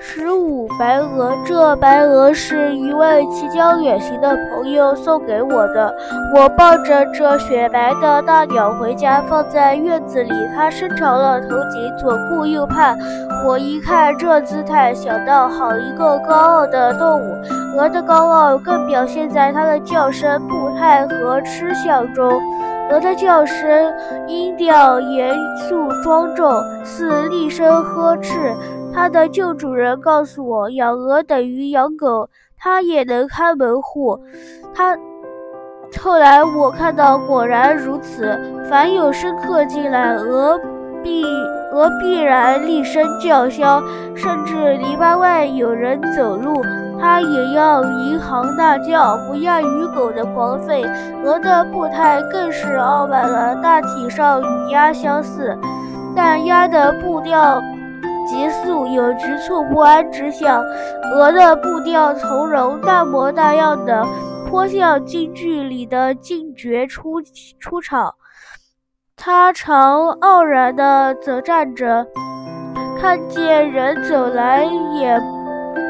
十五白鹅，这白鹅是一位即将远行的朋友送给我的。我抱着这雪白的大鸟回家，放在院子里。它伸长了头颈，左顾右盼。我一看这姿态，想到好一个高傲的动物。鹅的高傲更表现在它的叫声、步态和吃相中。鹅的叫声音调严肃庄重，似厉声呵斥。它的旧主人告诉我，养鹅等于养狗，它也能看门户。它后来我看到，果然如此。凡有生客进来，鹅必鹅必然厉声叫嚣，甚至篱笆外有人走路，它也要银行大叫，不亚于狗的狂吠。鹅的步态更是傲慢了，大体上与鸭相似，但鸭的步调。急速有局促不安之象，鹅的步调从容，大模大样的，颇像京剧里的劲角出出场。它常傲然地走站着，看见人走来也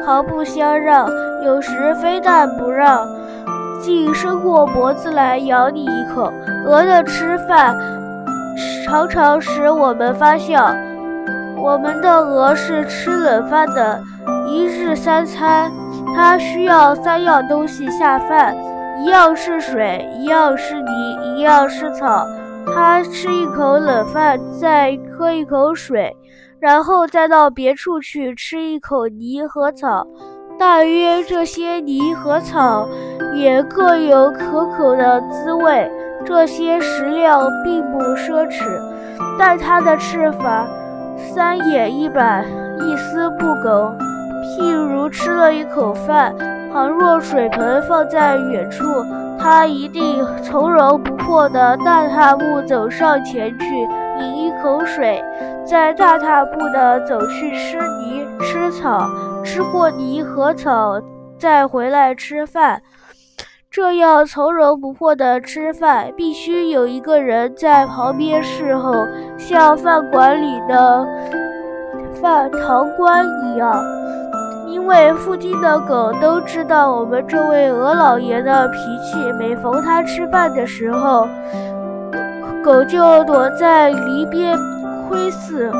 毫不相让，有时非但不让，竟伸过脖子来咬你一口。鹅的吃饭常常使我们发笑。我们的鹅是吃冷饭的，一日三餐，它需要三样东西下饭：一样是水，一样是泥，一样是草。它吃一口冷饭，再喝一口水，然后再到别处去吃一口泥和草。大约这些泥和草也各有可口的滋味。这些食料并不奢侈，但它的吃法。三眼一板，一丝不苟。譬如吃了一口饭，倘若水盆放在远处，他一定从容不迫地大踏步走上前去饮一口水，再大踏步地走去吃泥吃草，吃过泥和草，再回来吃饭。这样从容不迫的吃饭，必须有一个人在旁边侍候，像饭馆里的饭堂官一样。因为附近的狗都知道我们这位鹅老爷的脾气，每逢他吃饭的时候，狗就躲在篱边窥伺。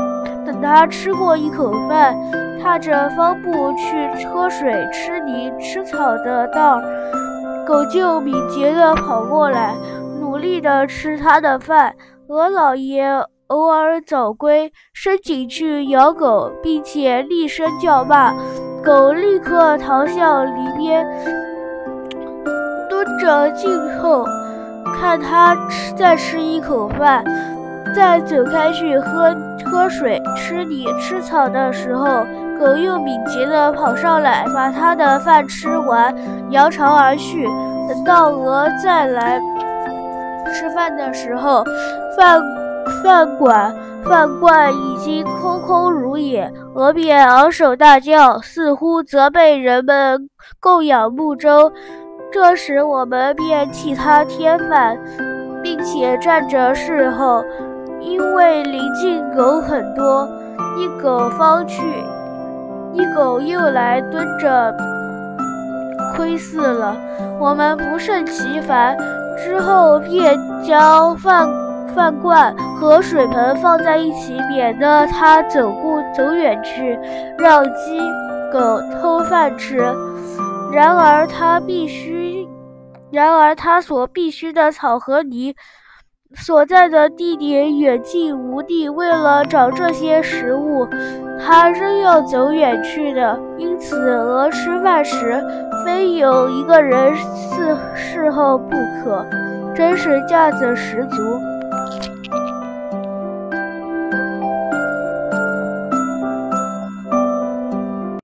等他吃过一口饭，踏着方步去喝水、吃泥、吃草的道。狗就敏捷地跑过来，努力地吃它的饭。鹅老爷偶尔早归，伸颈去咬狗，并且厉声叫骂，狗立刻逃向篱边，蹲着静候，看它吃再吃一口饭，再走开去喝喝水、吃泥、吃草的时候。狗又敏捷地跑上来，把它的饭吃完，扬长而去。等到鹅再来吃饭的时候，饭饭馆饭罐已经空空如也，鹅便昂首大叫，似乎责备人们供养不周。这时我们便替它添饭，并且站着侍候，因为邻近狗很多，一狗方去。一狗又来蹲着窥伺了，我们不胜其烦，之后便将饭饭罐和水盆放在一起，免得它走过走远去，让鸡狗偷饭吃。然而它必须，然而他所必须的草和泥。所在的地点远近无地，为了找这些食物，他仍要走远去的。因此，鹅吃饭时非有一个人伺伺候不可，真是架子十足。